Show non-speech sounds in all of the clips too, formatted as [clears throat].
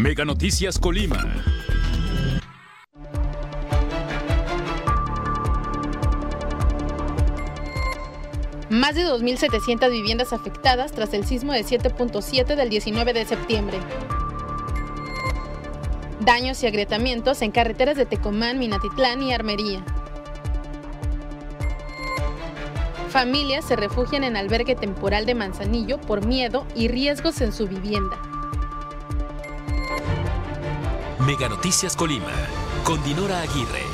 Mega Noticias Colima. Más de 2.700 viviendas afectadas tras el sismo de 7.7 del 19 de septiembre. Daños y agrietamientos en carreteras de Tecomán, Minatitlán y Armería. Familias se refugian en albergue temporal de Manzanillo por miedo y riesgos en su vivienda. Mega Noticias Colima, con Dinora Aguirre.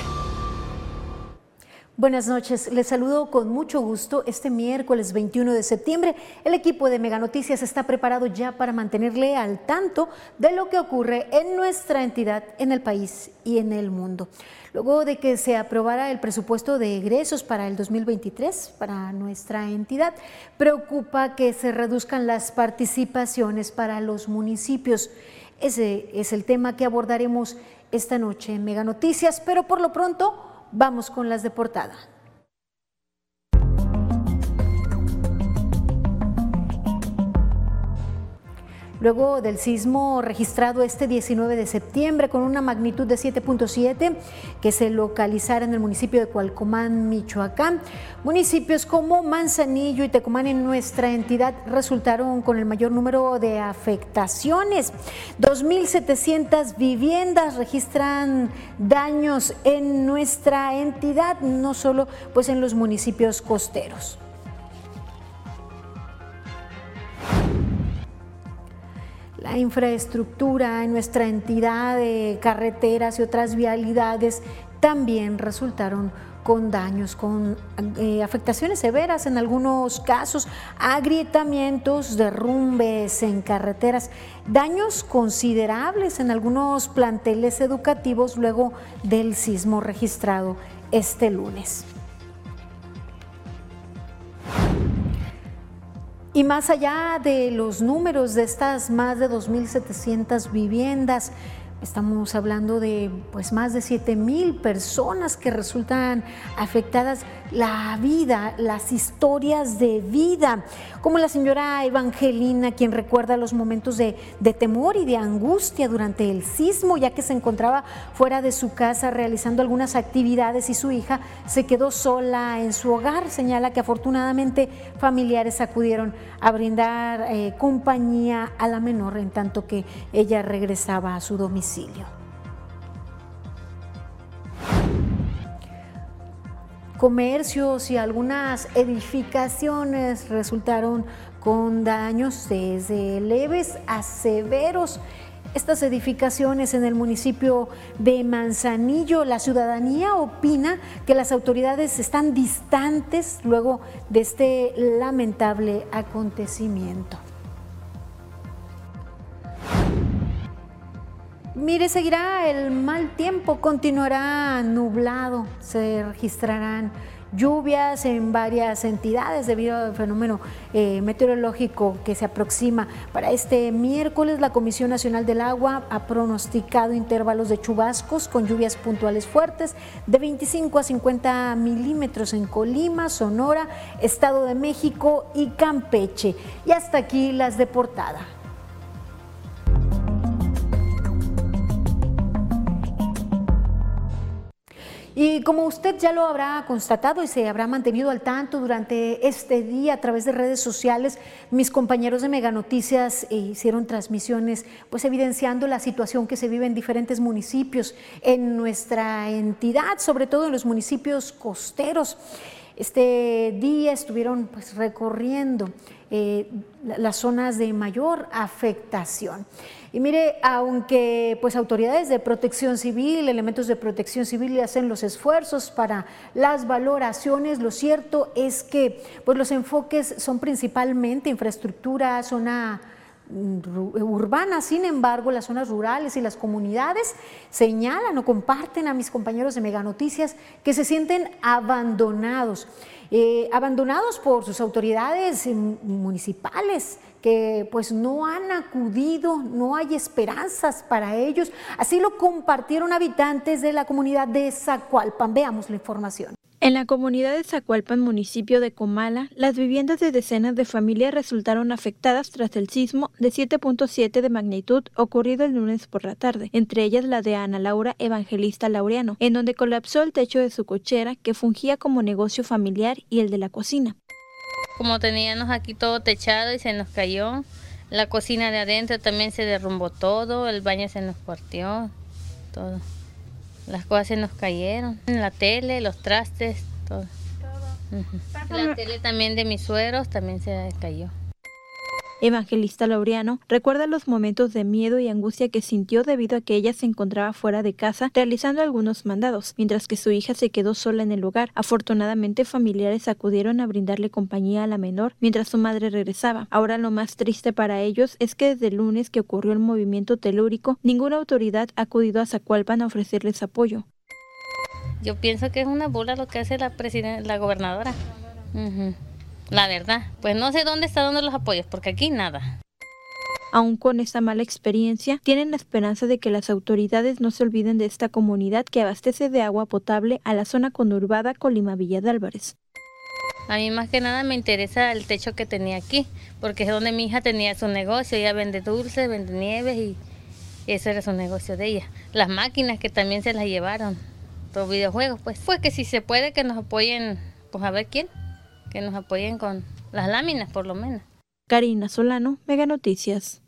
Buenas noches, les saludo con mucho gusto. Este miércoles 21 de septiembre, el equipo de Mega Noticias está preparado ya para mantenerle al tanto de lo que ocurre en nuestra entidad, en el país y en el mundo. Luego de que se aprobara el presupuesto de egresos para el 2023 para nuestra entidad, preocupa que se reduzcan las participaciones para los municipios. Ese es el tema que abordaremos esta noche en Mega Noticias, pero por lo pronto Vamos con las de portada. Luego del sismo registrado este 19 de septiembre con una magnitud de 7.7 que se localizara en el municipio de Cualcomán, Michoacán, municipios como Manzanillo y Tecomán en nuestra entidad resultaron con el mayor número de afectaciones. 2.700 viviendas registran daños en nuestra entidad, no solo pues en los municipios costeros. La infraestructura en nuestra entidad de carreteras y otras vialidades también resultaron con daños, con eh, afectaciones severas en algunos casos, agrietamientos, derrumbes en carreteras, daños considerables en algunos planteles educativos luego del sismo registrado este lunes. Y más allá de los números de estas más de 2.700 viviendas, Estamos hablando de pues más de 7 mil personas que resultan afectadas la vida, las historias de vida, como la señora Evangelina, quien recuerda los momentos de, de, temor y de angustia durante el sismo, ya que se encontraba fuera de su casa realizando algunas actividades y su hija se quedó sola en su hogar. Señala que afortunadamente familiares acudieron a brindar eh, compañía a la menor en tanto que ella regresaba a su domicilio. Comercios y algunas edificaciones resultaron con daños desde leves a severos estas edificaciones en el municipio de Manzanillo. La ciudadanía opina que las autoridades están distantes luego de este lamentable acontecimiento. Mire, seguirá el mal tiempo, continuará nublado, se registrarán lluvias en varias entidades debido al fenómeno eh, meteorológico que se aproxima. Para este miércoles, la Comisión Nacional del Agua ha pronosticado intervalos de chubascos con lluvias puntuales fuertes de 25 a 50 milímetros en Colima, Sonora, Estado de México y Campeche. Y hasta aquí las de portada. Y como usted ya lo habrá constatado y se habrá mantenido al tanto durante este día a través de redes sociales, mis compañeros de Mega Noticias hicieron transmisiones pues evidenciando la situación que se vive en diferentes municipios en nuestra entidad, sobre todo en los municipios costeros. Este día estuvieron pues recorriendo eh, las zonas de mayor afectación. Y mire, aunque pues autoridades de protección civil, elementos de protección civil hacen los esfuerzos para las valoraciones, lo cierto es que pues los enfoques son principalmente infraestructura, zona mm, urbana, sin embargo, las zonas rurales y las comunidades señalan o comparten a mis compañeros de Mega Noticias que se sienten abandonados. Eh, abandonados por sus autoridades municipales que pues no han acudido, no hay esperanzas para ellos. Así lo compartieron habitantes de la comunidad de Zacualpan. Veamos la información. En la comunidad de Zacualpan, municipio de Comala, las viviendas de decenas de familias resultaron afectadas tras el sismo de 7.7 de magnitud ocurrido el lunes por la tarde, entre ellas la de Ana Laura Evangelista Laureano, en donde colapsó el techo de su cochera que fungía como negocio familiar y el de la cocina. Como teníamos aquí todo techado y se nos cayó, la cocina de adentro también se derrumbó todo, el baño se nos partió, todo. Las cosas se nos cayeron. La tele, los trastes, todo. La tele también de mis sueros también se cayó. Evangelista Laureano recuerda los momentos de miedo y angustia que sintió debido a que ella se encontraba fuera de casa realizando algunos mandados, mientras que su hija se quedó sola en el hogar. Afortunadamente familiares acudieron a brindarle compañía a la menor mientras su madre regresaba. Ahora lo más triste para ellos es que desde el lunes que ocurrió el movimiento telúrico, ninguna autoridad ha acudido a Zacualpan a ofrecerles apoyo. Yo pienso que es una burla lo que hace la, gobernadora. La verdad, pues no sé dónde está dando los apoyos, porque aquí nada. Aún con esta mala experiencia, tienen la esperanza de que las autoridades no se olviden de esta comunidad que abastece de agua potable a la zona conurbada Colima Villa de Álvarez. A mí más que nada me interesa el techo que tenía aquí, porque es donde mi hija tenía su negocio, ella vende dulces, vende nieves y ese era su negocio de ella. Las máquinas que también se las llevaron, los videojuegos, pues fue que si se puede que nos apoyen, pues a ver quién que nos apoyen con las láminas por lo menos. Karina Solano, Mega Noticias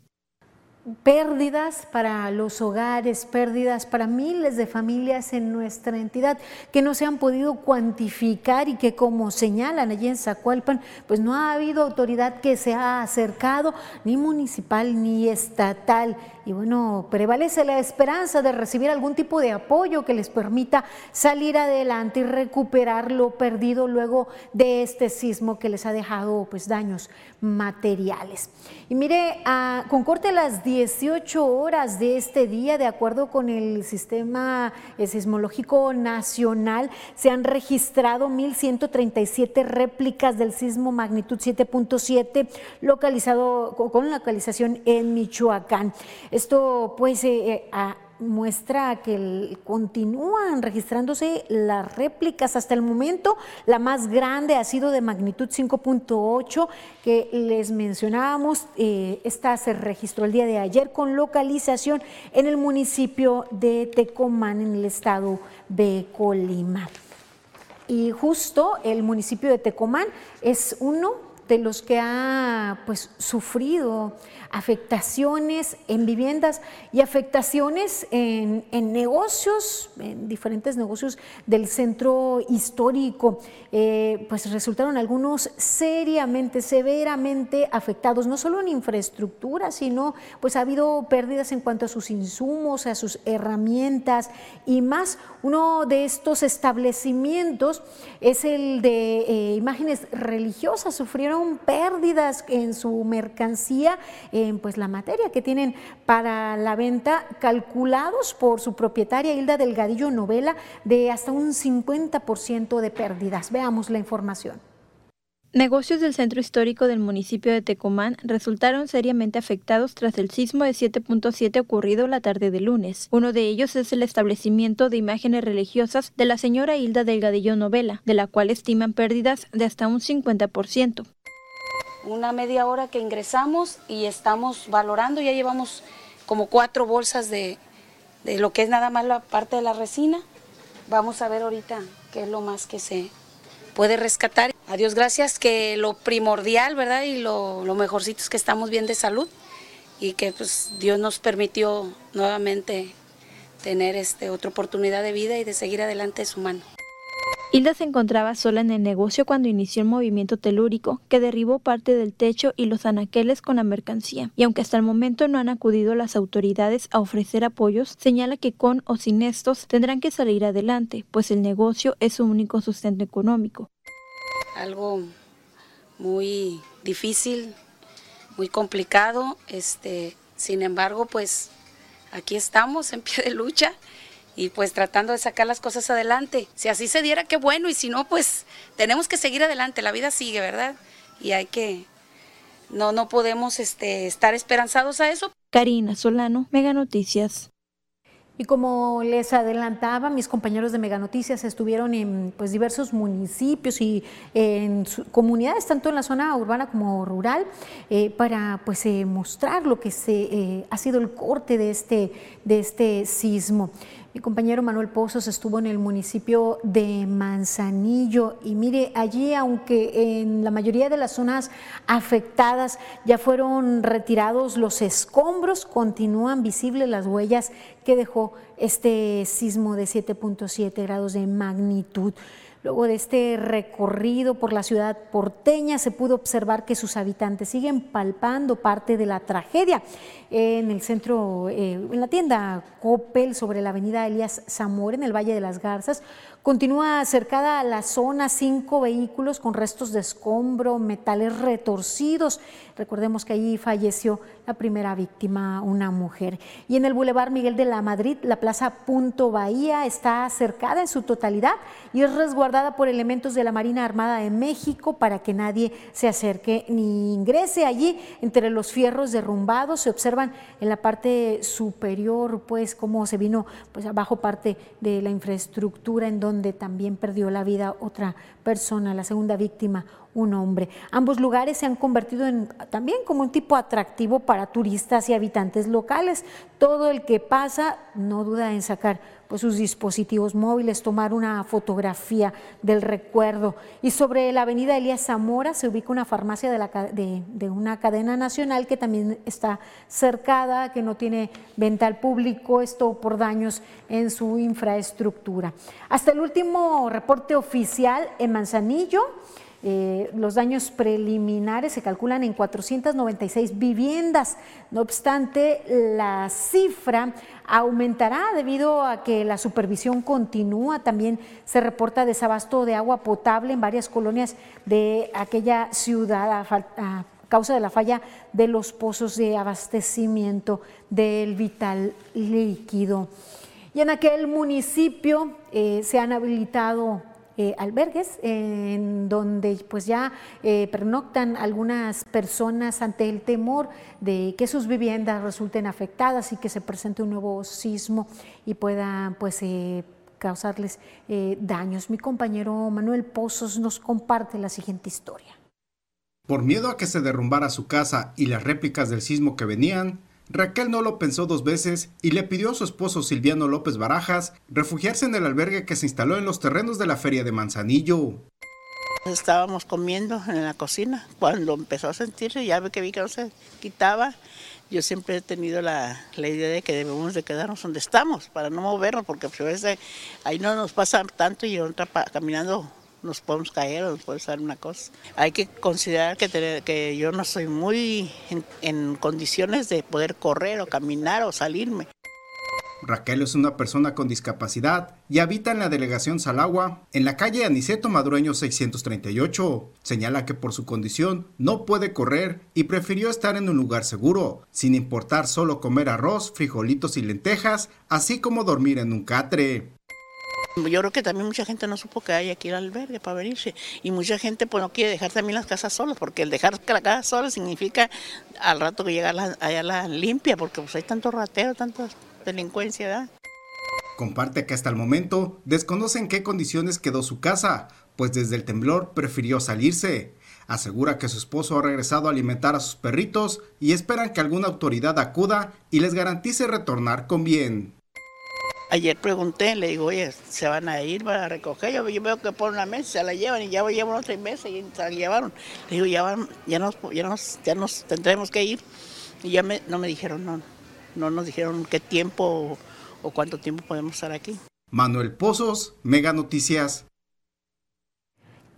pérdidas para los hogares, pérdidas para miles de familias en nuestra entidad que no se han podido cuantificar y que como señalan allí en Zacualpan, pues no ha habido autoridad que se ha acercado, ni municipal ni estatal. Y bueno, prevalece la esperanza de recibir algún tipo de apoyo que les permita salir adelante y recuperar lo perdido luego de este sismo que les ha dejado pues daños materiales. Y mire, con corte a las 18 horas de este día, de acuerdo con el Sistema Sismológico Nacional, se han registrado 1.137 réplicas del sismo magnitud 7.7 localizado con localización en Michoacán. Esto pues eh, eh, muestra que continúan registrándose las réplicas hasta el momento. La más grande ha sido de magnitud 5.8 que les mencionábamos. Eh, esta se registró el día de ayer con localización en el municipio de Tecomán, en el estado de Colima. Y justo el municipio de Tecomán es uno de los que ha pues, sufrido afectaciones en viviendas y afectaciones en, negocios, en diferentes negocios del centro histórico. Eh, pues resultaron algunos seriamente, severamente afectados, no solo en infraestructura, sino pues ha habido pérdidas en cuanto a sus insumos, a sus herramientas y más. Uno de estos establecimientos es el de eh, imágenes religiosas, sufrieron pérdidas en su mercancía, pues la materia que tienen para la venta, calculados por su propietaria Hilda Delgadillo Novela de hasta un 50% de pérdidas. Veamos la información. Negocios del centro histórico del municipio de Tecomán resultaron seriamente afectados tras el sismo de 7.7 ocurrido la tarde de lunes. Uno de ellos es el establecimiento de imágenes religiosas de la señora Hilda Delgadillo Novela, de la cual estiman pérdidas de hasta un 50% una media hora que ingresamos y estamos valorando, ya llevamos como cuatro bolsas de, lo que es nada más la parte de la resina. Vamos a ver ahorita qué es lo más que se puede rescatar. A Dios gracias que lo primordial, ¿verdad? Y lo, lo mejorcito es que estamos bien de salud y que pues Dios nos permitió nuevamente tener este, otra oportunidad de vida y de seguir adelante su mano. Hilda se encontraba sola en el negocio cuando inició el movimiento telúrico, que derribó parte del techo y los anaqueles con la mercancía. Y aunque hasta el momento no han acudido las autoridades a ofrecer apoyos, señala que con o sin estos tendrán que salir adelante, pues el negocio es su único sustento económico. Algo muy difícil, muy complicado, este, sin embargo, pues aquí estamos en pie de lucha y pues tratando de sacar las cosas adelante. Si así se diera, qué bueno, y si no, pues tenemos que seguir adelante, la vida sigue, ¿verdad? Y hay que, no, no podemos este, estar esperanzados a eso. Karina Solano, Mega Noticias. Y como les adelantaba, mis compañeros de Mega Noticias estuvieron en pues, diversos municipios y en comunidades, tanto en la zona urbana como rural, eh, para pues, eh, mostrar lo que se, eh, ha sido el corte de este, de este sismo. Mi compañero Manuel Pozos estuvo en el municipio de Manzanillo y mire, allí aunque en la mayoría de las zonas afectadas ya fueron retirados los escombros, continúan visibles las huellas que dejó este sismo de 7.7 grados de magnitud. Luego de este recorrido por la ciudad porteña se pudo observar que sus habitantes siguen palpando parte de la tragedia. En el centro, eh, en la tienda Coppel sobre la avenida Elías Zamora en el Valle de las Garzas, Continúa cercada a la zona cinco vehículos con restos de escombro, metales retorcidos. Recordemos que allí falleció la primera víctima, una mujer. Y en el Boulevard Miguel de la Madrid, la plaza Punto Bahía está cercada en su totalidad y es resguardada por elementos de la Marina Armada de México para que nadie se acerque ni ingrese allí. Entre los fierros derrumbados se observan en la parte superior, pues, cómo se vino pues abajo parte de la infraestructura en donde donde también perdió la vida otra persona, la segunda víctima, un hombre. Ambos lugares se han convertido en, también como un tipo atractivo para turistas y habitantes locales. Todo el que pasa no duda en sacar pues, sus dispositivos móviles, tomar una fotografía del recuerdo. Y sobre la avenida Elías Zamora se ubica una farmacia de, de, una cadena nacional que también está cercada, que no tiene venta al público, esto por daños en su infraestructura. Hasta el último reporte oficial en Manzanillo, eh, los daños preliminares se calculan en 496 viviendas. No obstante, la cifra aumentará debido a que la supervisión continúa. También se reporta desabasto de agua potable en varias colonias de aquella ciudad a, causa de la falla de los pozos de abastecimiento del vital líquido. Y en aquel municipio eh, se han habilitado eh, albergues en donde pues ya eh, pernoctan algunas personas ante el temor de que sus viviendas resulten afectadas y que se presente un nuevo sismo y pueda pues eh, causarles daños. Mi compañero Manuel Pozos nos comparte la siguiente historia. Por miedo a que se derrumbara su casa y las réplicas del sismo que venían, Raquel no lo pensó dos veces y le pidió a su esposo Silviano López Barajas refugiarse en el albergue que se instaló en los terrenos de la feria de Manzanillo. Estábamos comiendo en la cocina cuando empezó a sentirse, ya ve que vi que no se quitaba. Yo siempre he tenido la, idea de que debemos de quedarnos donde estamos para no movernos, porque pues, ahí no nos pasa tanto y otra caminando nos podemos caer o nos puede salir una cosa. Hay que considerar que, yo no soy muy en, condiciones de poder correr o caminar o salirme. Raquel es una persona con discapacidad y habita en la delegación Salagua, en la calle Aniceto Madrueño 638. Señala que por su condición no puede correr y prefirió estar en un lugar seguro, sin importar solo comer arroz, frijolitos y lentejas, así como dormir en un catre. Yo creo que también mucha gente no supo que hay aquí el albergue para venirse y mucha gente pues no quiere dejar también las casas solas porque el dejar la casa sola significa al rato que llega allá la limpia porque pues hay tanto ratero, tanta delincuencia. ¿verdad? Comparte que hasta el momento desconocen qué condiciones quedó su casa, pues desde el temblor prefirió salirse. Asegura que su esposo ha regresado a alimentar a sus perritos y esperan que alguna autoridad acuda y les garantice retornar con bien. Ayer pregunté, le digo, oye, ¿se van a ir, van a recoger? Yo, veo que por una mesa se la llevan y ya llevan otra mesa y se la llevaron. Le digo, ya, van, ya, nos, ya, nos, ya nos tendremos que ir. Y ya me, no me dijeron, no, no nos dijeron qué tiempo o cuánto tiempo podemos estar aquí. Manuel Pozos, Mega Noticias.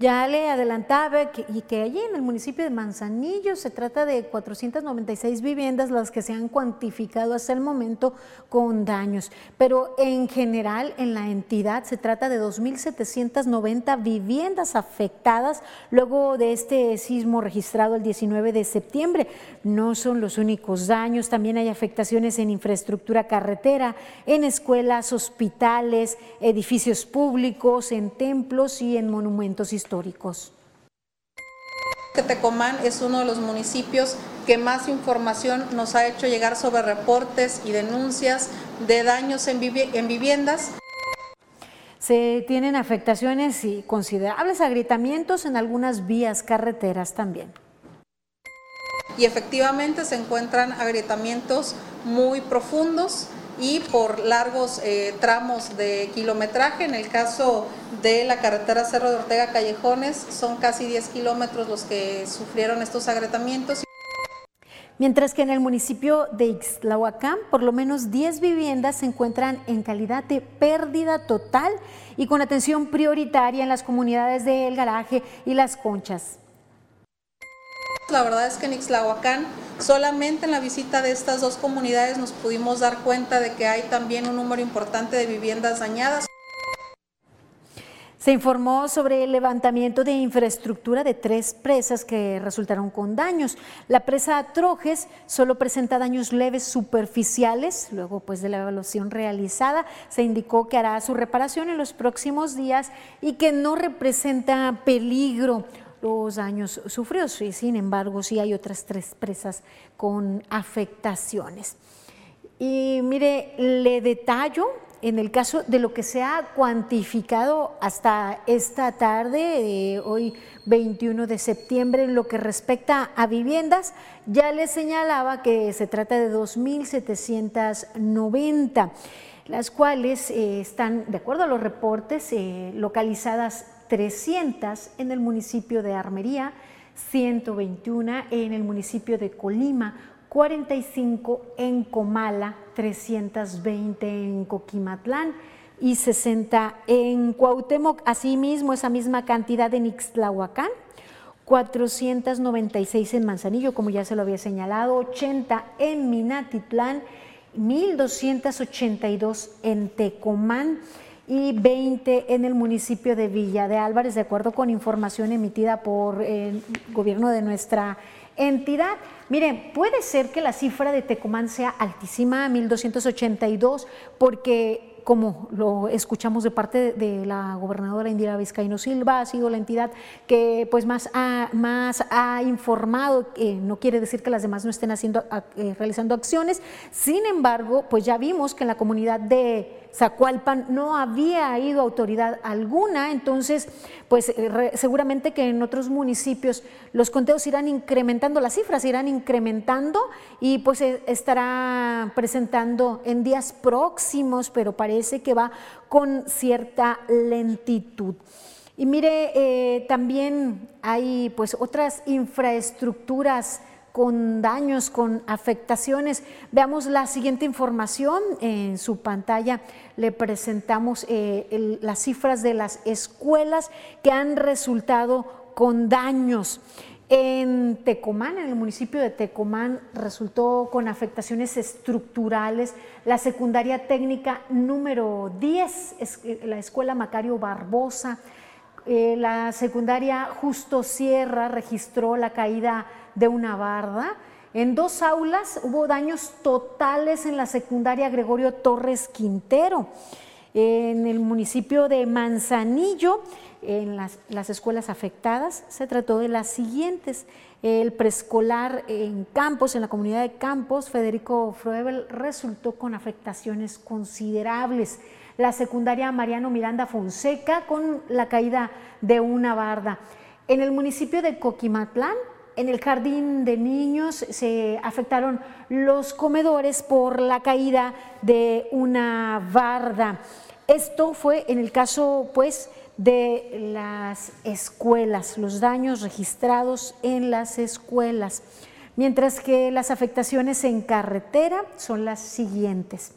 Ya le adelantaba que, y que allí en el municipio de Manzanillo se trata de 496 viviendas las que se han cuantificado hasta el momento con daños, pero en general en la entidad se trata de 2.790 viviendas afectadas luego de este sismo registrado el 19 de septiembre. No son los únicos daños, también hay afectaciones en infraestructura carretera, en escuelas, hospitales, edificios públicos, en templos y en monumentos históricos históricos. Tecomán es uno de los municipios que más información nos ha hecho llegar sobre reportes y denuncias de daños en, en viviendas. Se tienen afectaciones y considerables agrietamientos en algunas vías carreteras también. Y efectivamente se encuentran agrietamientos muy profundos y por largos eh, tramos de kilometraje. En el caso de la carretera Cerro de Ortega Callejones son casi 10 kilómetros los que sufrieron estos agrietamientos. Mientras que en el municipio de Ixtlahuacán, por lo menos 10 viviendas se encuentran en calidad de pérdida total y con atención prioritaria en las comunidades de El Garaje y Las Conchas. La verdad es que en Ixtlahuacán, solamente en la visita de estas dos comunidades nos pudimos dar cuenta de que hay también un número importante de viviendas dañadas. Se informó sobre el levantamiento de infraestructura de tres presas que resultaron con daños. La presa Trojes solo presenta daños leves superficiales. Luego, pues de la evaluación realizada, se indicó que hará su reparación en los próximos días y que no representa peligro los daños sufridos. Y sin embargo, sí hay otras tres presas con afectaciones. Y mire, le detallo en el caso de lo que se ha cuantificado hasta esta tarde, hoy 21 de septiembre, en lo que respecta a viviendas, ya les señalaba que se trata de 2.790, las cuales eh, están, de acuerdo a los reportes, eh, localizadas 300 en el municipio de Armería, 121 en el municipio de Colima, 45 en Comala, 320 en Coquimatlán y 60 en Cuauhtémoc. Asimismo, esa misma cantidad en Ixtlahuacán, 496 en Manzanillo, como ya se lo había señalado, 80 en Minatitlán, 1282 en Tecomán y 20 en el municipio de Villa de Álvarez, de acuerdo con información emitida por el gobierno de nuestra entidad. Miren, puede ser que la cifra de Tecomán sea altísima, 1282, porque como lo escuchamos de parte de la gobernadora Indira Vizcaíno Silva, ha sido la entidad que pues más ha, más ha informado, no quiere decir que las demás no estén haciendo, eh, realizando acciones, sin embargo, pues ya vimos que en la comunidad de Zacualpan no había ido autoridad alguna, entonces pues eh, seguramente que en otros municipios los conteos irán incrementando, las cifras irán incrementando y pues eh, estará presentando en días próximos, pero parece que va con cierta lentitud. Y mire, eh, también hay pues otras infraestructuras con daños, con afectaciones. Veamos la siguiente información. En su pantalla le presentamos eh, las cifras de las escuelas que han resultado con daños. En Tecomán, en el municipio de Tecomán, resultó con afectaciones estructurales la secundaria técnica número 10, eh, la escuela Macario Barbosa. Eh, la secundaria Justo Sierra registró la caída de una barda. En dos aulas hubo daños totales en la secundaria Gregorio Torres Quintero. En el municipio de Manzanillo, en las, escuelas afectadas, se trató de las siguientes. El preescolar en Campos, en la comunidad de Campos, Federico Froebel, resultó con afectaciones considerables. La secundaria Mariano Miranda Fonseca con la caída de una barda. En el municipio de Coquimatlán, en el jardín de niños se afectaron los comedores por la caída de una barda. Esto fue en el caso, pues, de las escuelas, los daños registrados en las escuelas, mientras que las afectaciones en carretera son las siguientes.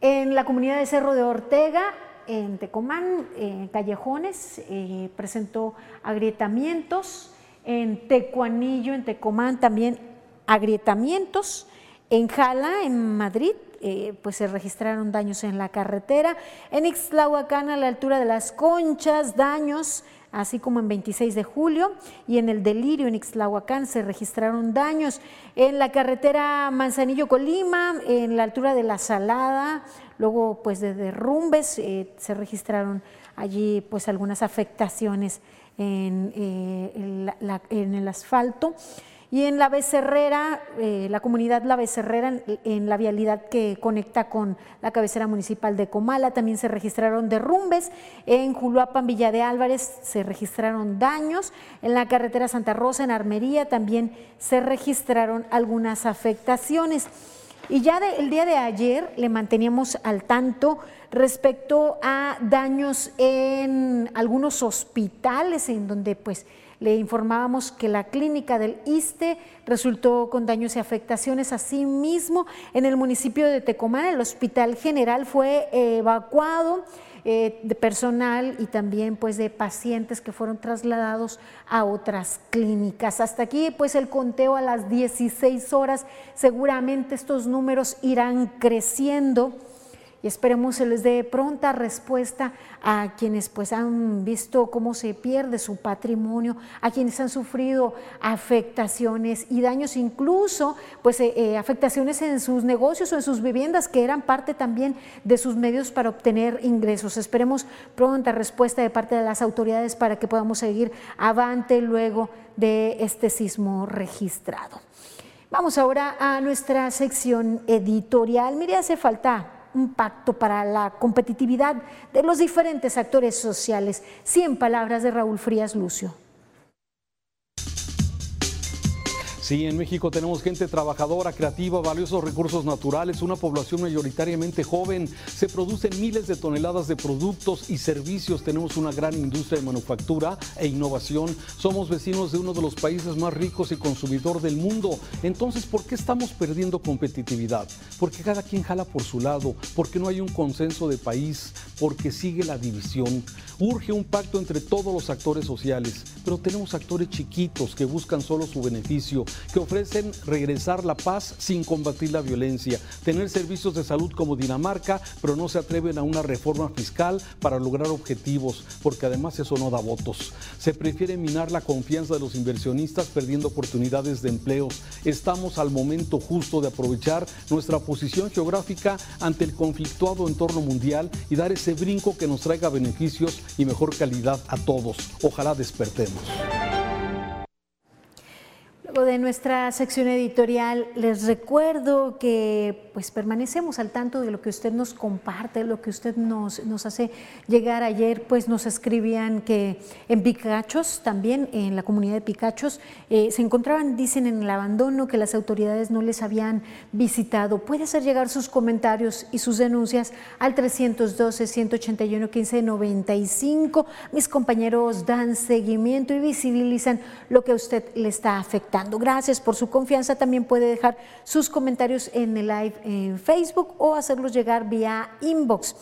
En la comunidad de Cerro de Ortega, en Tecomán, en Callejones, eh, presentó agrietamientos, en Tecuanillo, en Tecomán también agrietamientos, en Jala, en Madrid, eh, pues se registraron daños en la carretera, en Ixtlahuacán a la altura de las Conchas, daños, así como en 26 de julio, y en el Delirio en Ixtlahuacán se registraron daños, en la carretera Manzanillo-Colima, en la altura de la Salada, luego pues de derrumbes eh, se registraron allí pues algunas afectaciones en, eh, en, el asfalto. Y en la Becerrera, eh, la comunidad La Becerrera, en, la vialidad que conecta con la cabecera municipal de Comala, también se registraron derrumbes. En Juluapan, Villa de Álvarez, se registraron daños. En la carretera Santa Rosa, en Armería, también se registraron algunas afectaciones. Y ya el día de ayer le manteníamos al tanto respecto a daños en algunos hospitales en donde pues le informábamos que la clínica del ISTE resultó con daños y afectaciones. Asimismo, en el municipio de Tecomán, el Hospital General fue evacuado. Eh, de personal y también pues de pacientes que fueron trasladados a otras clínicas. Hasta aquí pues el conteo a las 16 horas, seguramente estos números irán creciendo y esperemos se les dé pronta respuesta a quienes pues han visto cómo se pierde su patrimonio, a quienes han sufrido afectaciones y daños, incluso pues eh, eh, afectaciones en sus negocios o en sus viviendas que eran parte también de sus medios para obtener ingresos. Esperemos pronta respuesta de parte de las autoridades para que podamos seguir avante luego de este sismo registrado. Vamos ahora a nuestra sección editorial. Mire, hace falta un pacto para la competitividad de los diferentes actores sociales. Cien palabras de Raúl Frías Lucio. Sí, en México tenemos gente trabajadora, creativa, valiosos recursos naturales, una población mayoritariamente joven. Se producen miles de toneladas de productos y servicios. Tenemos una gran industria de manufactura e innovación. Somos vecinos de uno de los países más ricos y consumidor del mundo. Entonces, ¿por qué estamos perdiendo competitividad? Porque cada quien jala por su lado, porque no hay un consenso de país, porque sigue la división. Urge un pacto entre todos los actores sociales, pero tenemos actores chiquitos que buscan solo su beneficio que ofrecen regresar la paz sin combatir la violencia, tener servicios de salud como Dinamarca, pero no se atreven a una reforma fiscal para lograr objetivos, porque además eso no da votos. Se prefiere minar la confianza de los inversionistas perdiendo oportunidades de empleo. Estamos al momento justo de aprovechar nuestra posición geográfica ante el conflictuado entorno mundial y dar ese brinco que nos traiga beneficios y mejor calidad a todos. Ojalá despertemos de nuestra sección editorial, les recuerdo que pues permanecemos al tanto de lo que usted nos comparte, lo que usted nos, nos hace llegar. Ayer pues nos escribían que en Picachos, también en la comunidad de Picachos, eh, se encontraban, dicen, en el abandono, que las autoridades no les habían visitado. Puede hacer llegar sus comentarios y sus denuncias al 312-181-1595. Mis compañeros dan seguimiento y visibilizan lo que a usted le está afectando. Gracias por su confianza. También puede dejar sus comentarios en el live en Facebook o hacerlos llegar vía inbox.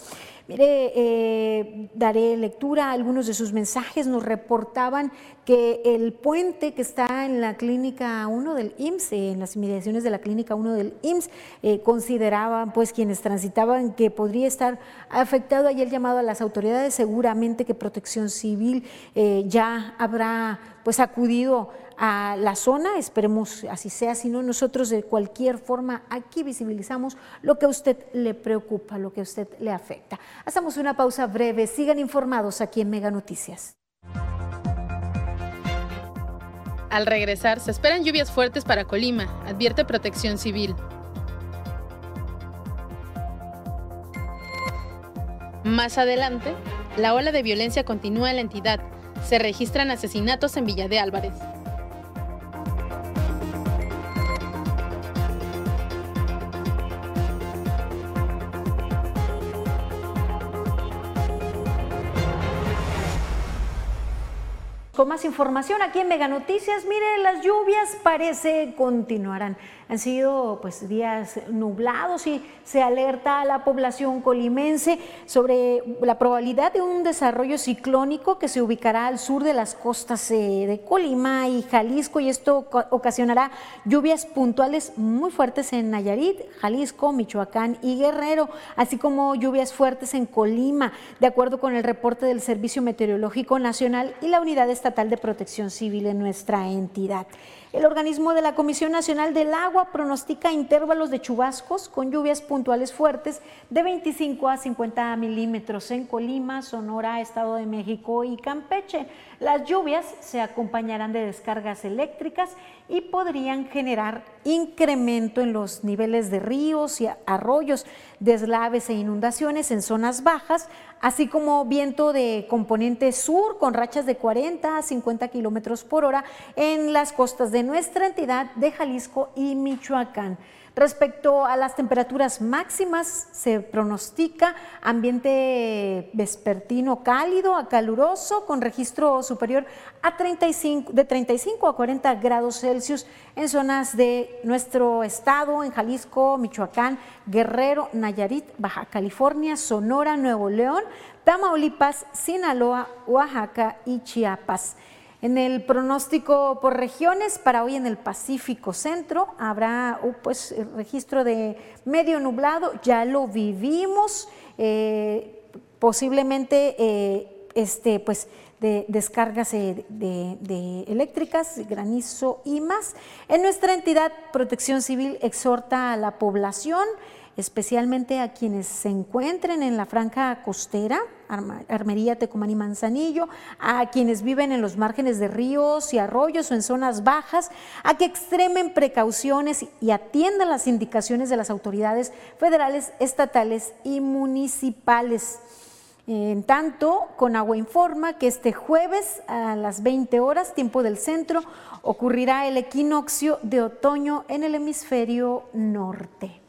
Mire, eh, daré lectura a algunos de sus mensajes. Nos reportaban que el puente que está en la clínica 1 del IMSS, en las inmediaciones de la clínica 1 del IMSS, eh, consideraban, pues quienes transitaban, que podría estar afectado. Ayer llamado a las autoridades, seguramente que Protección Civil eh, ya habrá pues acudido a la zona, esperemos así sea, si no nosotros de cualquier forma aquí visibilizamos lo que a usted le preocupa, lo que a usted le afecta. Hacemos una pausa breve, sigan informados aquí en Mega Noticias. Al regresar, se esperan lluvias fuertes para Colima, advierte Protección Civil. Más adelante, la ola de violencia continúa en la entidad. Se registran asesinatos en Villa de Álvarez. Más información aquí en Mega Noticias, mire, las lluvias parece continuarán. Han sido pues días nublados y se alerta a la población colimense sobre la probabilidad de un desarrollo ciclónico que se ubicará al sur de las costas eh, de Colima y Jalisco y esto ocasionará lluvias puntuales muy fuertes en Nayarit, Jalisco, Michoacán y Guerrero, así como lluvias fuertes en Colima, de acuerdo con el reporte del Servicio Meteorológico Nacional y la Unidad Estatal de Protección Civil en nuestra entidad. El organismo de la Comisión Nacional del Agua pronostica intervalos de chubascos con lluvias puntuales fuertes de 25 a 50 milímetros en Colima, Sonora, Estado de México y Campeche. Las lluvias se acompañarán de descargas eléctricas y podrían generar incremento en los niveles de ríos y arroyos, deslaves e inundaciones en zonas bajas, así como viento de componente sur con rachas de 40 a 50 kilómetros por hora en las costas de nuestra entidad de Jalisco y Michoacán. Respecto a las temperaturas máximas, se pronostica ambiente vespertino cálido a caluroso con registro superior a 35, de 35 a 40 grados Celsius en zonas de nuestro estado, en Jalisco, Michoacán, Guerrero, Nayarit, Baja California, Sonora, Nuevo León, Tamaulipas, Sinaloa, Oaxaca y Chiapas. En el pronóstico por regiones, para hoy en el Pacífico Centro habrá uh, pues, registro de medio nublado, ya lo vivimos, eh, posiblemente eh, este, pues, de descargas de, de, eléctricas, granizo y más. En nuestra entidad, Protección Civil exhorta a la población especialmente a quienes se encuentren en la franja costera, Armería, Tecomán y Manzanillo, a quienes viven en los márgenes de ríos y arroyos o en zonas bajas, a que extremen precauciones y atiendan las indicaciones de las autoridades federales, estatales y municipales. En tanto, Conagua informa que este jueves a las 20 horas, tiempo del centro, ocurrirá el equinoccio de otoño en el hemisferio norte.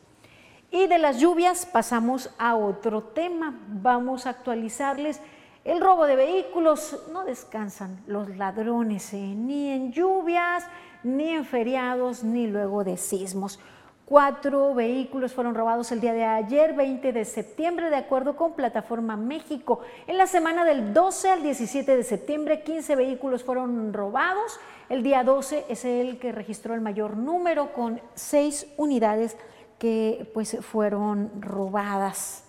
Y de las lluvias pasamos a otro tema. Vamos a actualizarles el robo de vehículos. No descansan los ladrones, ¿eh? ni en lluvias, ni en feriados, ni luego de sismos. Cuatro vehículos fueron robados el día de ayer, 20 de septiembre, de acuerdo con Plataforma México. En la semana del 12 al 17 de septiembre, 15 vehículos fueron robados. El día 12 es el que registró el mayor número, con seis unidades que pues fueron robadas.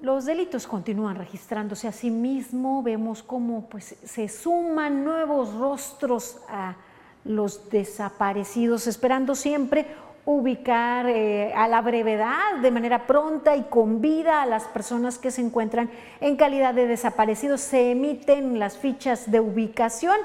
Los delitos continúan registrándose. Asimismo, vemos cómo pues, se suman nuevos rostros a los desaparecidos, esperando siempre ubicar eh, a la brevedad, de manera pronta y con vida a las personas que se encuentran en calidad de desaparecidos. Se emiten las fichas de ubicación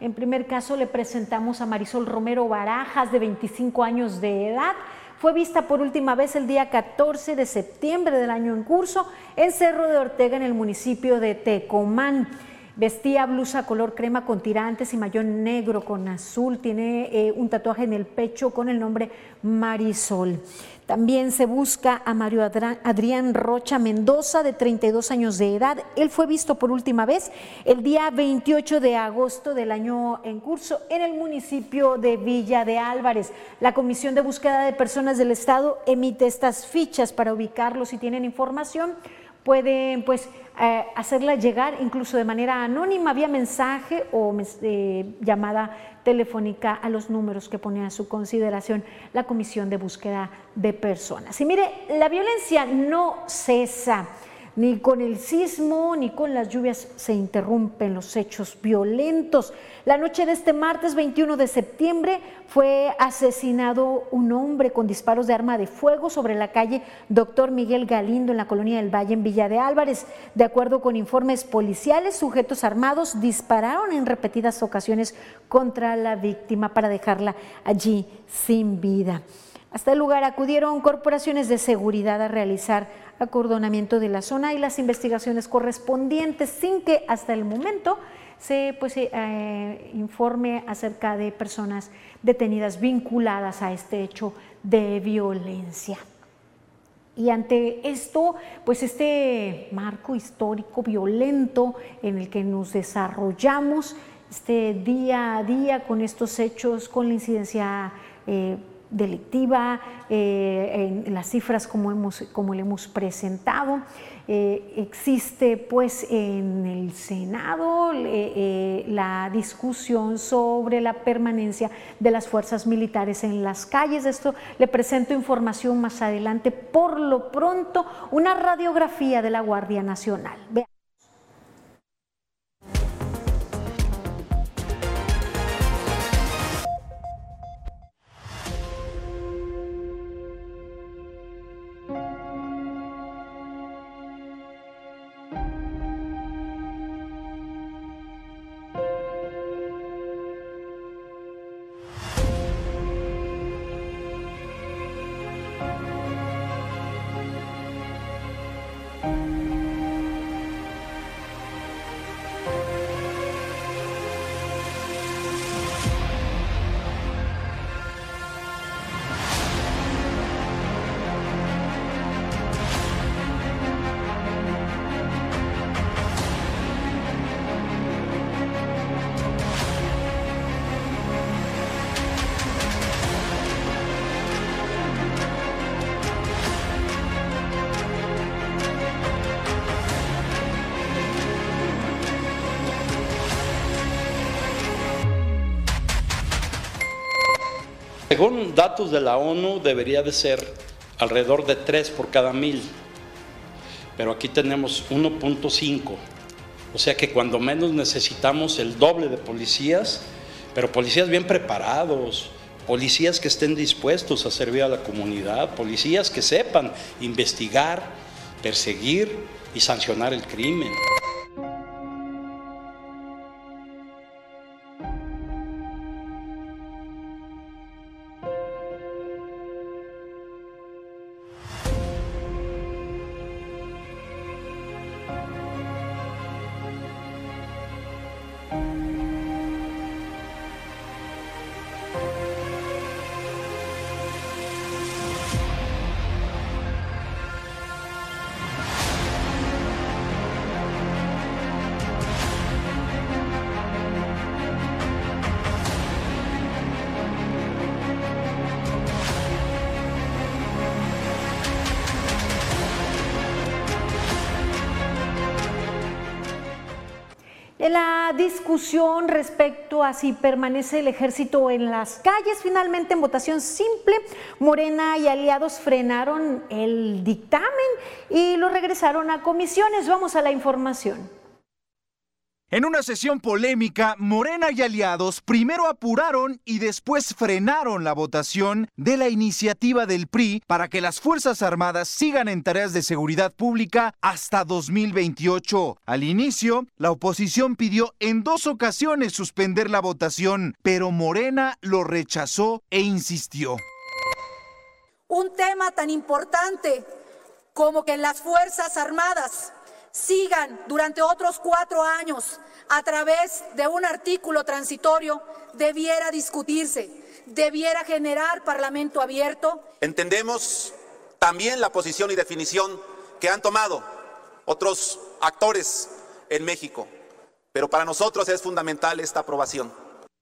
en primer caso le presentamos a Marisol Romero Barajas, de 25 años de edad. Fue vista por última vez el día 14 de septiembre del año en curso en Cerro de Ortega, en el municipio de Tecomán. Vestía blusa color crema con tirantes y mayón negro con azul. Tiene eh, un tatuaje en el pecho con el nombre Marisol. También se busca a Mario Adrián Rocha Mendoza, de 32 años de edad. Él fue visto por última vez el día 28 de agosto del año en curso en el municipio de Villa de Álvarez. La Comisión de Búsqueda de Personas del Estado emite estas fichas para ubicarlos si tienen información. Pueden pues eh, hacerla llegar incluso de manera anónima, vía mensaje o eh, llamada telefónica a los números que pone a su consideración la Comisión de Búsqueda de Personas. Y mire, la violencia no cesa. Ni con el sismo ni con las lluvias se interrumpen los hechos violentos. La noche de este martes 21 de septiembre fue asesinado un hombre con disparos de arma de fuego sobre la calle Doctor Miguel Galindo en la colonia del Valle en Villa de Álvarez. De acuerdo con informes policiales, sujetos armados dispararon en repetidas ocasiones contra la víctima para dejarla allí sin vida. Hasta el lugar acudieron corporaciones de seguridad a realizar acordonamiento de la zona y las investigaciones correspondientes sin que hasta el momento se pues, eh, informe acerca de personas detenidas vinculadas a este hecho de violencia. Y ante esto, pues este marco histórico violento en el que nos desarrollamos, este día a día con estos hechos, con la incidencia eh, delictiva, eh, en las cifras como, hemos, como le hemos presentado. Eh, existe pues en el Senado eh, la discusión sobre la permanencia de las fuerzas militares en las calles. Esto le presento información más adelante. Por lo pronto, una radiografía de la Guardia Nacional. Según datos de la ONU, debería de ser alrededor de 3 por cada mil, pero aquí tenemos 1.5. O sea que cuando menos necesitamos el doble de policías, pero policías bien preparados, policías que estén dispuestos a servir a la comunidad, policías que sepan investigar, perseguir y sancionar el crimen. Discusión respecto a si permanece el ejército en las calles, finalmente en votación simple, Morena y aliados frenaron el dictamen y lo regresaron a comisiones. Vamos a la información. En una sesión polémica, Morena y aliados primero apuraron y después frenaron la votación de la iniciativa del PRI para que las Fuerzas Armadas sigan en tareas de seguridad pública hasta 2028. Al inicio, la oposición pidió en dos ocasiones suspender la votación, pero Morena lo rechazó e insistió. Un tema tan importante como que las Fuerzas Armadas sigan durante otros cuatro años a través de un artículo transitorio debiera discutirse, debiera generar parlamento abierto. Entendemos también la posición y definición que han tomado otros actores en México, pero para nosotros es fundamental esta aprobación.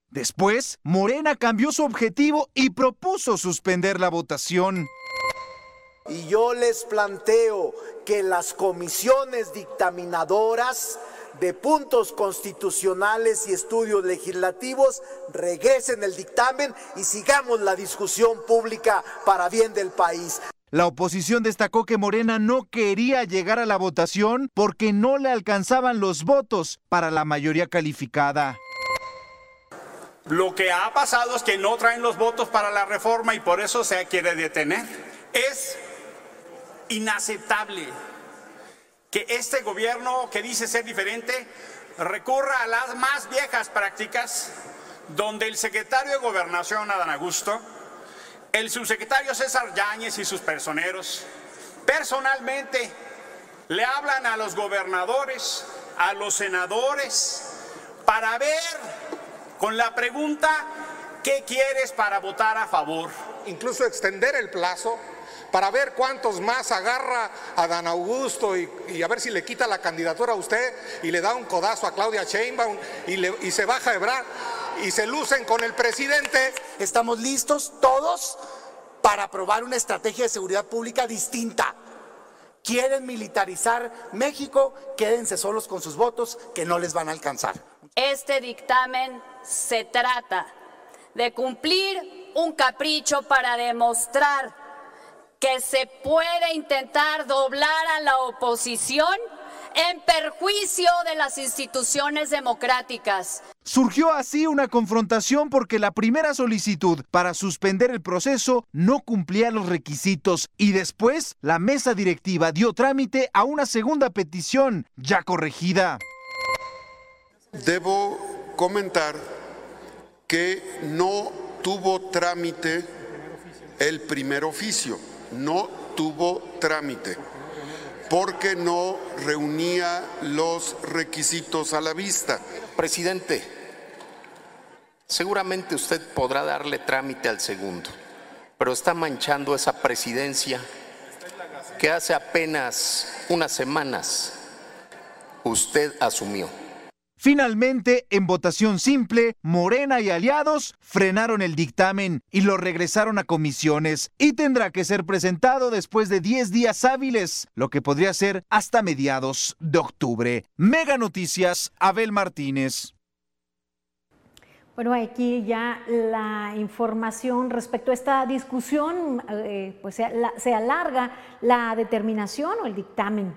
Después, Morena cambió su objetivo y propuso suspender la votación. Y yo les planteo que las comisiones dictaminadoras de puntos constitucionales y estudios legislativos regresen el dictamen y sigamos la discusión pública para bien del país. La oposición destacó que Morena no quería llegar a la votación porque no le alcanzaban los votos para la mayoría calificada. Lo que ha pasado es que no traen los votos para la reforma y por eso se quiere detener. Es inaceptable que este gobierno que dice ser diferente recurra a las más viejas prácticas donde el secretario de Gobernación, Adán Augusto, el subsecretario César Yáñez y sus personeros personalmente le hablan a los gobernadores, a los senadores, para ver con la pregunta, ¿qué quieres para votar a favor? Incluso extender el plazo para ver cuántos más agarra a Dan Augusto y, a ver si le quita la candidatura a usted y le da un codazo a Claudia Sheinbaum y, y se baja a Ebrard y se lucen con el presidente. Estamos listos todos para aprobar una estrategia de seguridad pública distinta. Quieren militarizar México, quédense solos con sus votos que no les van a alcanzar. Este dictamen se trata de cumplir un capricho para demostrar que se puede intentar doblar a la oposición en perjuicio de las instituciones democráticas. Surgió así una confrontación porque la primera solicitud para suspender el proceso no cumplía los requisitos y después la mesa directiva dio trámite a una segunda petición ya corregida. Debo comentar que no tuvo trámite el primer oficio no tuvo trámite porque no reunía los requisitos a la vista. Presidente, seguramente usted podrá darle trámite al segundo, pero está manchando esa presidencia que hace apenas unas semanas usted asumió. Finalmente, en votación simple, Morena y aliados frenaron el dictamen y lo regresaron a comisiones y tendrá que ser presentado después de 10 días hábiles, lo que podría ser hasta mediados de octubre. Mega Noticias, Abel Martínez. Bueno, aquí ya la información respecto a esta discusión, eh, pues se alarga la determinación o el dictamen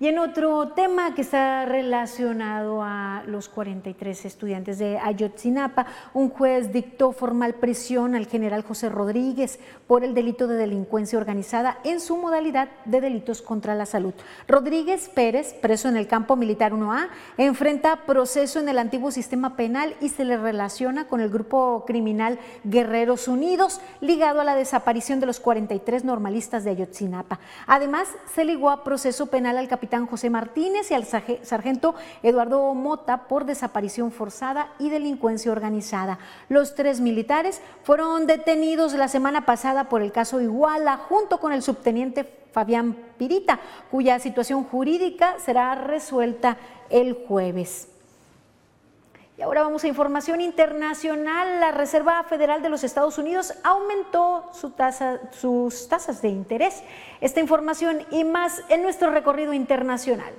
y en otro tema que está relacionado a los 43 estudiantes de Ayotzinapa, un juez dictó formal prisión al general José Rodríguez por el delito de delincuencia organizada en su modalidad de delitos contra la salud. Rodríguez Pérez, preso en el campo militar 1A, enfrenta proceso en el antiguo sistema penal y se le relaciona con el grupo criminal Guerreros Unidos, ligado a la desaparición de los 43 normalistas de Ayotzinapa. Además, se ligó a proceso penal al capitán capitán José Martínez y al sargento Eduardo Mota por desaparición forzada y delincuencia organizada. Los tres militares fueron detenidos la semana pasada por el caso Iguala junto con el subteniente Fabián Pirita, cuya situación jurídica será resuelta el jueves. Ahora vamos a información internacional. La Reserva Federal de los Estados Unidos aumentó su tasa, sus tasas de interés. Esta información y más en nuestro recorrido internacional.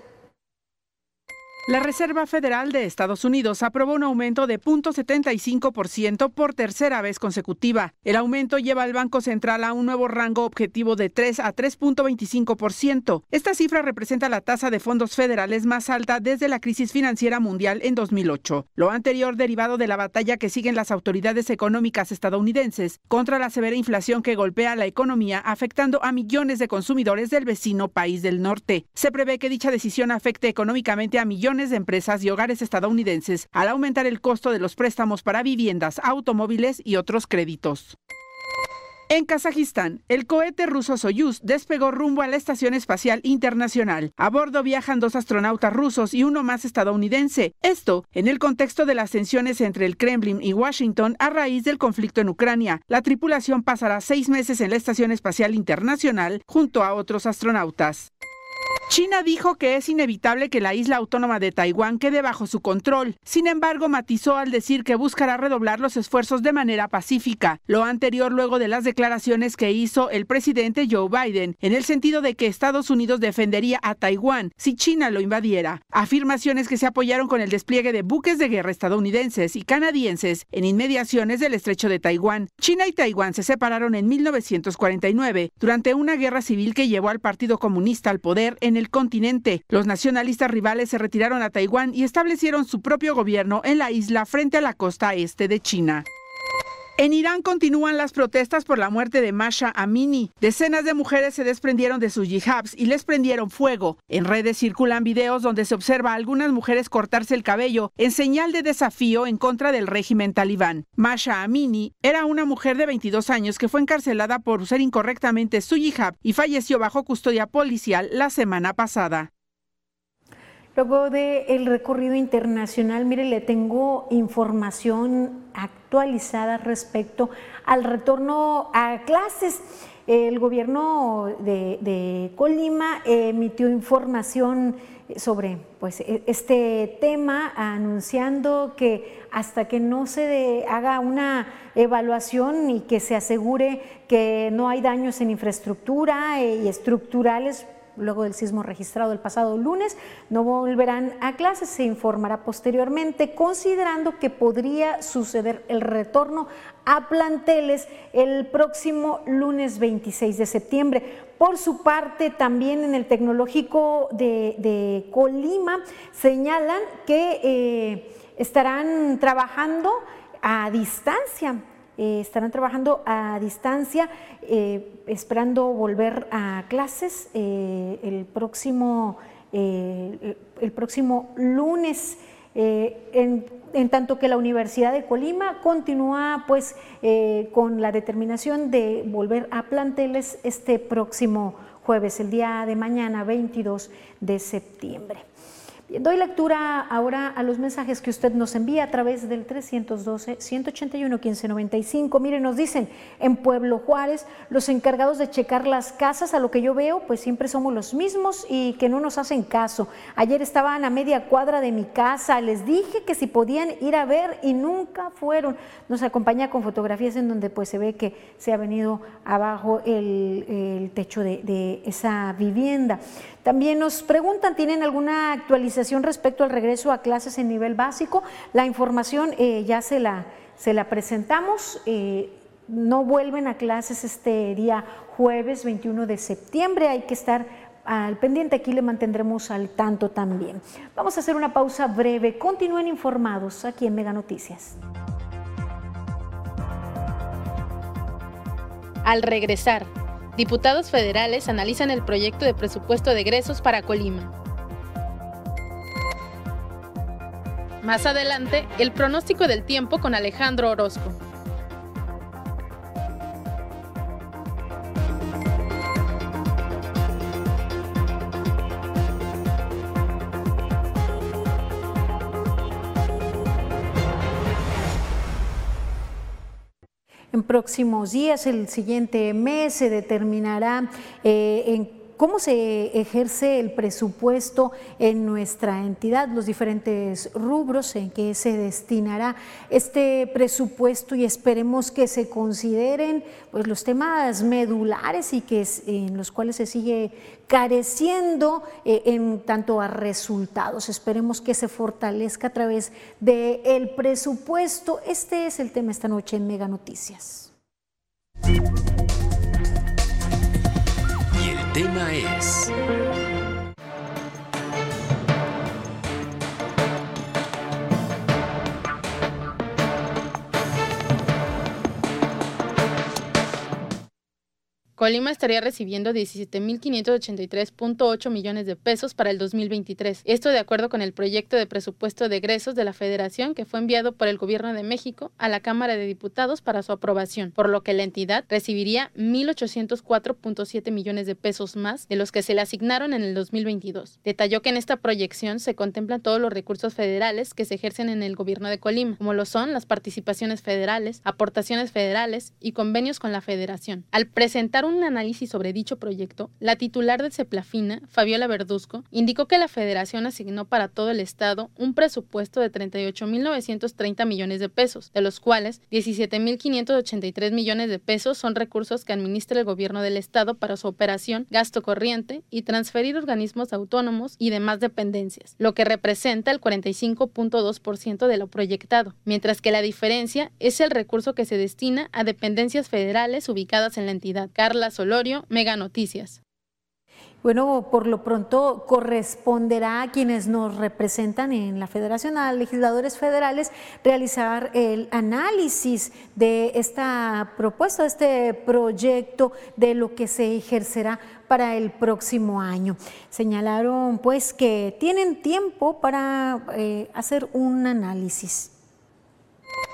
La Reserva Federal de Estados Unidos aprobó un aumento de 0.75% por tercera vez consecutiva. El aumento lleva al Banco Central a un nuevo rango objetivo de 3 a 3.25%. Esta cifra representa la tasa de fondos federales más alta desde la crisis financiera mundial en 2008. Lo anterior derivado de la batalla que siguen las autoridades económicas estadounidenses contra la severa inflación que golpea la economía afectando a millones de consumidores del vecino país del norte. Se prevé que dicha decisión afecte económicamente a millones de empresas y hogares estadounidenses al aumentar el costo de los préstamos para viviendas, automóviles y otros créditos. En Kazajistán, el cohete ruso Soyuz despegó rumbo a la Estación Espacial Internacional. A bordo viajan dos astronautas rusos y uno más estadounidense. Esto en el contexto de las tensiones entre el Kremlin y Washington a raíz del conflicto en Ucrania. La tripulación pasará seis meses en la Estación Espacial Internacional junto a otros astronautas. China dijo que es inevitable que la isla autónoma de Taiwán quede bajo su control. Sin embargo, matizó al decir que buscará redoblar los esfuerzos de manera pacífica. Lo anterior luego de las declaraciones que hizo el presidente Joe Biden, en el sentido de que Estados Unidos defendería a Taiwán si China lo invadiera. Afirmaciones que se apoyaron con el despliegue de buques de guerra estadounidenses y canadienses en inmediaciones del estrecho de Taiwán. China y Taiwán se separaron en 1949 durante una guerra civil que llevó al Partido Comunista al poder en el continente. Los nacionalistas rivales se retiraron a Taiwán y establecieron su propio gobierno en la isla frente a la costa este de China. En Irán continúan las protestas por la muerte de Masha Amini. Decenas de mujeres se desprendieron de sus hijabs y les prendieron fuego. En redes circulan videos donde se observa a algunas mujeres cortarse el cabello en señal de desafío en contra del régimen talibán. Masha Amini era una mujer de 22 años que fue encarcelada por usar incorrectamente su hijab y falleció bajo custodia policial la semana pasada. Luego del recorrido internacional, mire, le tengo información actualizada respecto al retorno a clases. El gobierno de, Colima emitió información sobre pues, e, este tema, anunciando que hasta que no se haga una evaluación y que se asegure que no hay daños en infraestructura y estructurales, luego del sismo registrado el pasado lunes, no volverán a clases. Se informará posteriormente, considerando que podría suceder el retorno a planteles el próximo lunes 26 de septiembre. Por su parte, también en el Tecnológico de, Colima señalan que eh, estarán trabajando a distancia eh, estarán trabajando a distancia, eh, esperando volver a clases eh, el, próximo, el próximo lunes. En, en, tanto que la Universidad de Colima continúa pues con la determinación de volver a planteles este próximo jueves, el día de mañana 22 de septiembre. Doy lectura ahora a los mensajes que usted nos envía a través del 312-181-1595. Mire, nos dicen, en Pueblo Juárez, los encargados de checar las casas, a lo que yo veo, pues siempre somos los mismos y que no nos hacen caso. Ayer estaban a media cuadra de mi casa, les dije que si podían ir a ver y nunca fueron. Nos acompaña con fotografías en donde pues se ve que se ha venido abajo el, techo de esa vivienda. También nos preguntan, ¿tienen alguna actualización? respecto al regreso a clases en nivel básico. La información eh, ya se la, se la presentamos. Eh, no vuelven a clases este día jueves 21 de septiembre. Hay que estar al pendiente, aquí le mantendremos al tanto también. Vamos a hacer una pausa breve. Continúen informados aquí en Mega Noticias. Al regresar, diputados federales analizan el proyecto de presupuesto de egresos para Colima. Más adelante, el pronóstico del tiempo con Alejandro Orozco. Próximos días, el siguiente mes, se determinará eh, en cómo se ejerce el presupuesto en nuestra entidad, los diferentes rubros en que se destinará este presupuesto y esperemos que se consideren pues, los temas medulares y que en los cuales se sigue careciendo eh, en tanto a resultados. Esperemos que se fortalezca a través del presupuesto. Este es el tema esta noche en Mega Noticias tema es... Colima estaría recibiendo 17.583.8 millones de pesos para el 2023. Esto de acuerdo con el proyecto de presupuesto de egresos de la Federación que fue enviado por el Gobierno de México a la Cámara de Diputados para su aprobación, por lo que la entidad recibiría 1.804.7 millones de pesos más de los que se le asignaron en el 2022. Detalló que en esta proyección se contemplan todos los recursos federales que se ejercen en el Gobierno de Colima, como lo son las participaciones federales, aportaciones federales y convenios con la Federación. Al presentar un análisis sobre dicho proyecto, la titular de CEPLAFINA, Fabiola Verduzco, indicó que la federación asignó para todo el estado un presupuesto de 38.930 millones de pesos, de los cuales 17.583 millones de pesos son recursos que administra el gobierno del estado para su operación, gasto corriente y transferir organismos autónomos y demás dependencias, lo que representa el 45.2% de lo proyectado, mientras que la diferencia es el recurso que se destina a dependencias federales ubicadas en la entidad. Carla Solorio, Mega Noticias. Bueno, por lo pronto corresponderá a quienes nos representan en la Federación, a legisladores federales, realizar el análisis de esta propuesta, de este proyecto, de lo que se ejercerá para el próximo año. Señalaron pues que tienen tiempo para eh, hacer un análisis.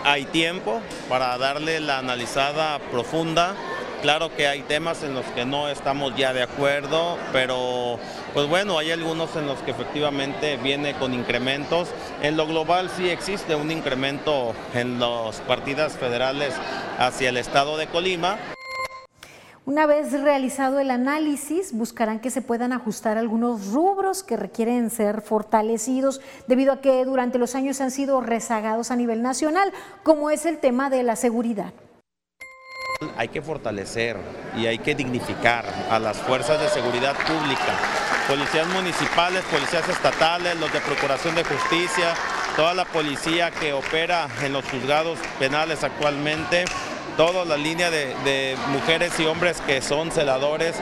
Hay tiempo para darle la analizada profunda Claro que hay temas en los que no estamos ya de acuerdo, pero pues bueno, hay algunos en los que efectivamente viene con incrementos. En lo global sí existe un incremento en las partidas federales hacia el estado de Colima. Una vez realizado el análisis, buscarán que se puedan ajustar algunos rubros que requieren ser fortalecidos debido a que durante los años han sido rezagados a nivel nacional, como es el tema de la seguridad. Hay que fortalecer y hay que dignificar a las fuerzas de seguridad pública, policías municipales, policías estatales, los de Procuración de Justicia, toda la policía que opera en los juzgados penales actualmente, toda la línea de, mujeres y hombres que son celadores.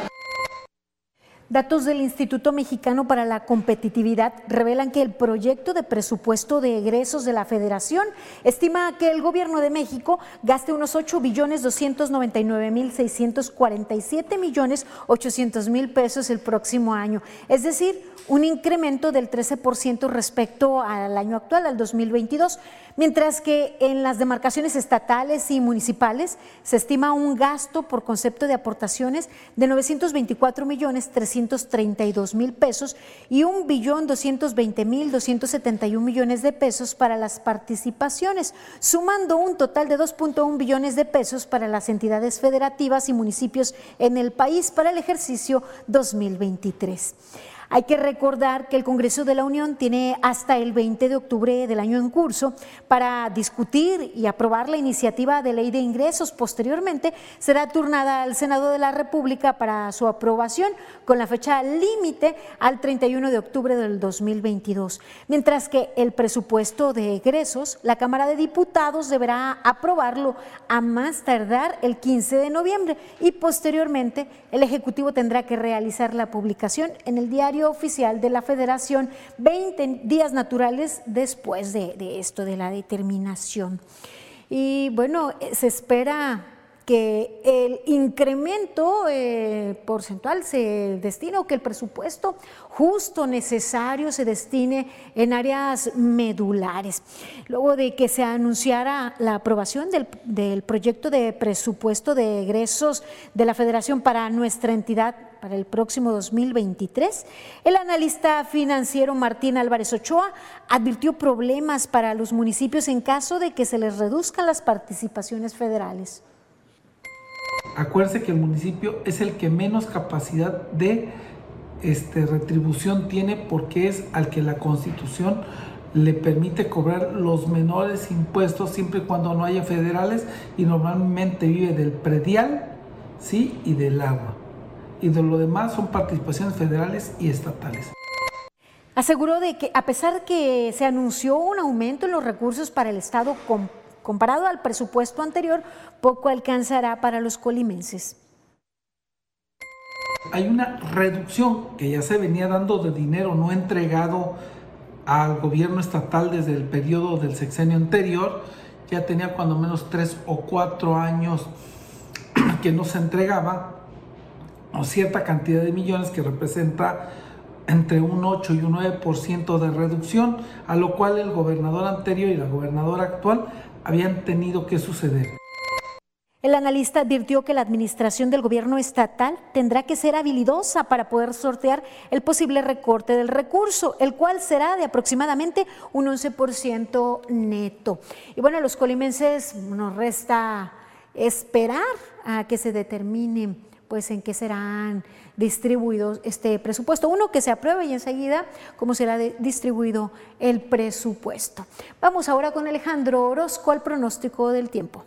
Datos del Instituto Mexicano para la Competitividad revelan que el proyecto de presupuesto de egresos de la Federación estima que el Gobierno de México gaste unos 8 billones 299 mil 647 millones 800 mil pesos el próximo año, es decir, un incremento del 13% respecto al año actual, al 2022 mientras que en las demarcaciones estatales y municipales se estima un gasto por concepto de aportaciones de 924 millones 332 mil pesos y un billón 220 mil 271 millones de pesos para las participaciones, sumando un total de 2.1 billones de pesos para las entidades federativas y municipios en el país para el ejercicio 2023. Hay que recordar que el Congreso de la Unión tiene hasta el 20 de octubre del año en curso para discutir y aprobar la iniciativa de ley de ingresos. Posteriormente será turnada al Senado de la República para su aprobación con la fecha límite al 31 de octubre del 2022. Mientras que el presupuesto de egresos, la Cámara de Diputados deberá aprobarlo a más tardar el 15 de noviembre y posteriormente el Ejecutivo tendrá que realizar la publicación en el diario oficial de la Federación 20 días naturales después de, esto, de la determinación. Y bueno, se espera que el incremento eh, porcentual se destine o que el presupuesto justo, necesario, se destine en áreas medulares. Luego de que se anunciara la aprobación del, del proyecto de presupuesto de egresos de la Federación para nuestra entidad para el próximo 2023, el analista financiero Martín Álvarez Ochoa advirtió problemas para los municipios en caso de que se les reduzcan las participaciones federales. Acuérdense que el municipio es el que menos capacidad de este, retribución tiene porque es al que la constitución le permite cobrar los menores impuestos siempre y cuando no haya federales y normalmente vive del predial ¿sí? y del agua. Y de lo demás son participaciones federales y estatales. Aseguró de que a pesar de que se anunció un aumento en los recursos para el Estado Comparado al presupuesto anterior, poco alcanzará para los colimenses. Hay una reducción que ya se venía dando de dinero no entregado al gobierno estatal desde el periodo del sexenio anterior. Ya tenía cuando menos tres o cuatro años [clears throat] que no se entregaba o cierta cantidad de millones que representa entre un 8 y un 9% de reducción, a lo cual el gobernador anterior y la gobernadora actual habían tenido que suceder. El analista advirtió que la administración del gobierno estatal tendrá que ser habilidosa para poder sortear el posible recorte del recurso, el cual será de aproximadamente un 11% neto. Y bueno, a los colimenses nos resta esperar a que se determine pues en qué serán distribuidos este presupuesto. Uno, que se apruebe y enseguida cómo será distribuido el presupuesto. Vamos ahora con Alejandro Orozco al pronóstico del tiempo.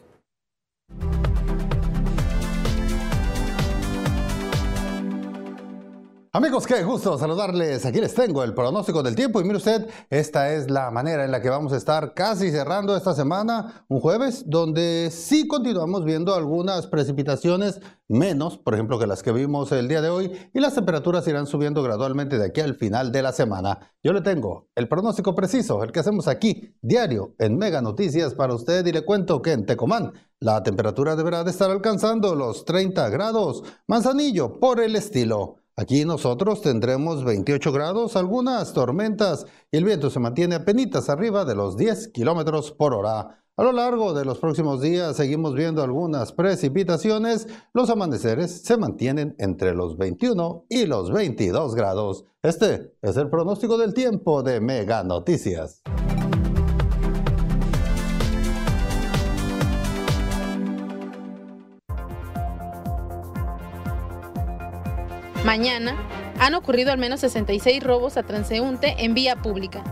Amigos, qué gusto saludarles. Aquí les tengo el pronóstico del tiempo y mire usted, esta es la manera en la que vamos a estar casi cerrando esta semana, un jueves, donde sí continuamos viendo algunas precipitaciones menos, por ejemplo, que las que vimos el día de hoy y las temperaturas irán subiendo gradualmente de aquí al final de la semana. Yo le tengo el pronóstico preciso, el que hacemos aquí diario en Mega Noticias para usted y le cuento que en Tecomán la temperatura deberá de estar alcanzando los 30 grados, Manzanillo por el estilo. Aquí nosotros tendremos 28 grados, algunas tormentas y el viento se mantiene apenas arriba de los 10 kilómetros por hora. A lo largo de los próximos días seguimos viendo algunas precipitaciones. Los amaneceres se mantienen entre los 21 y los 22 grados. Este es el pronóstico del tiempo de Mega Noticias. Mañana han ocurrido al menos 66 robos a transeúnte en vía pública.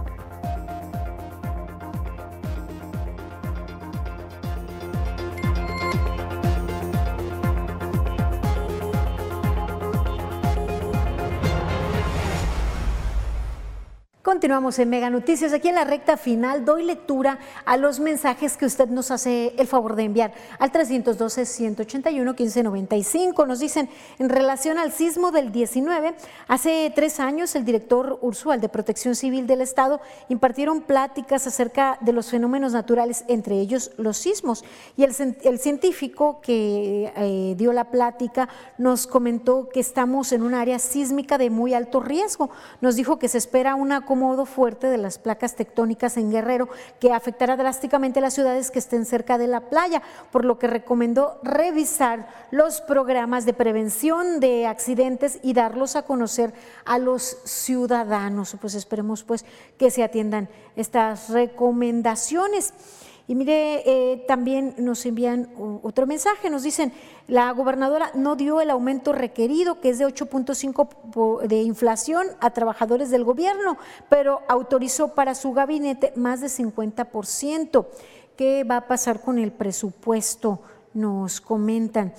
Continuamos en Mega Noticias. Aquí en la recta final doy lectura a los mensajes que usted nos hace el favor de enviar al 312-181-1595. Nos dicen, en relación al sismo del 19, hace tres años el director Ursual de Protección Civil del Estado impartieron pláticas acerca de los fenómenos naturales, entre ellos los sismos. Y el, científico que eh, dio la plática nos comentó que estamos en un área sísmica de muy alto riesgo. Nos dijo que se espera una modo fuerte de las placas tectónicas en Guerrero que afectará drásticamente las ciudades que estén cerca de la playa, por lo que recomendó revisar los programas de prevención de accidentes y darlos a conocer a los ciudadanos. Pues esperemos pues que se atiendan estas recomendaciones. Y mire, eh, también nos envían otro mensaje, nos dicen, la gobernadora no dio el aumento requerido, que es de 8.5 de inflación a trabajadores del gobierno, pero autorizó para su gabinete más de 50%. ¿Qué va a pasar con el presupuesto? Nos comentan.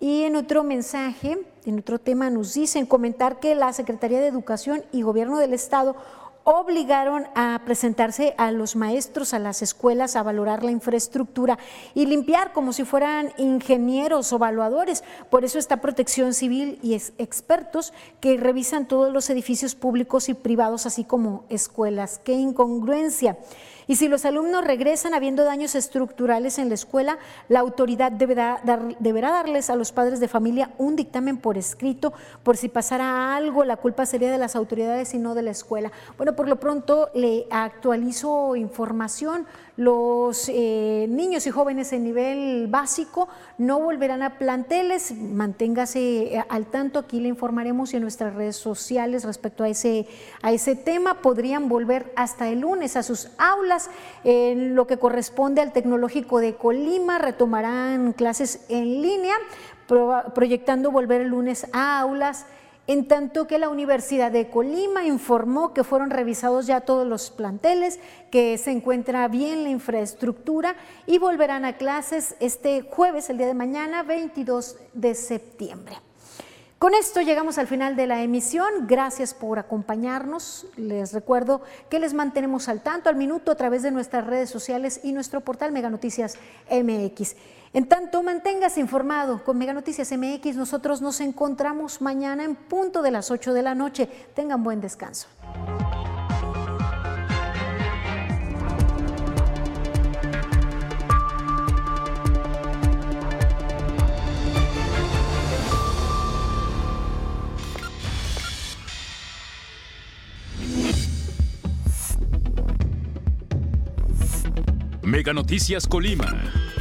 Y en otro mensaje, en otro tema, nos dicen comentar que la Secretaría de Educación y Gobierno del Estado obligaron a presentarse a los maestros, a las escuelas, a valorar la infraestructura y limpiar como si fueran ingenieros o evaluadores. Por eso está protección civil y expertos que revisan todos los edificios públicos y privados, así como escuelas. ¡Qué incongruencia! Y si los alumnos regresan habiendo daños estructurales en la escuela, la autoridad deberá, deberá darles a los padres de familia un dictamen por escrito por si pasara algo, la culpa sería de las autoridades y no de la escuela. Bueno, por lo pronto le actualizo información los eh, niños y jóvenes en nivel básico no volverán a planteles, manténgase eh, al tanto, aquí le informaremos y en nuestras redes sociales respecto a ese, a ese tema. Podrían volver hasta el lunes a sus aulas. En lo que corresponde al Tecnológico de Colima, retomarán clases en línea, proyectando volver el lunes a aulas en tanto que la Universidad de Colima informó que fueron revisados ya todos los planteles, que se encuentra bien la infraestructura y volverán a clases este jueves, el día de mañana, 22 de septiembre. Con esto llegamos al final de la emisión. Gracias por acompañarnos. Les recuerdo que les mantenemos al tanto, al minuto, a través de nuestras redes sociales y nuestro portal Mega Noticias MX. En tanto, manténgase informado con Mega Noticias MX. Nosotros nos encontramos mañana en punto de las 8 de la noche. Tengan buen descanso. Mega Noticias Colima.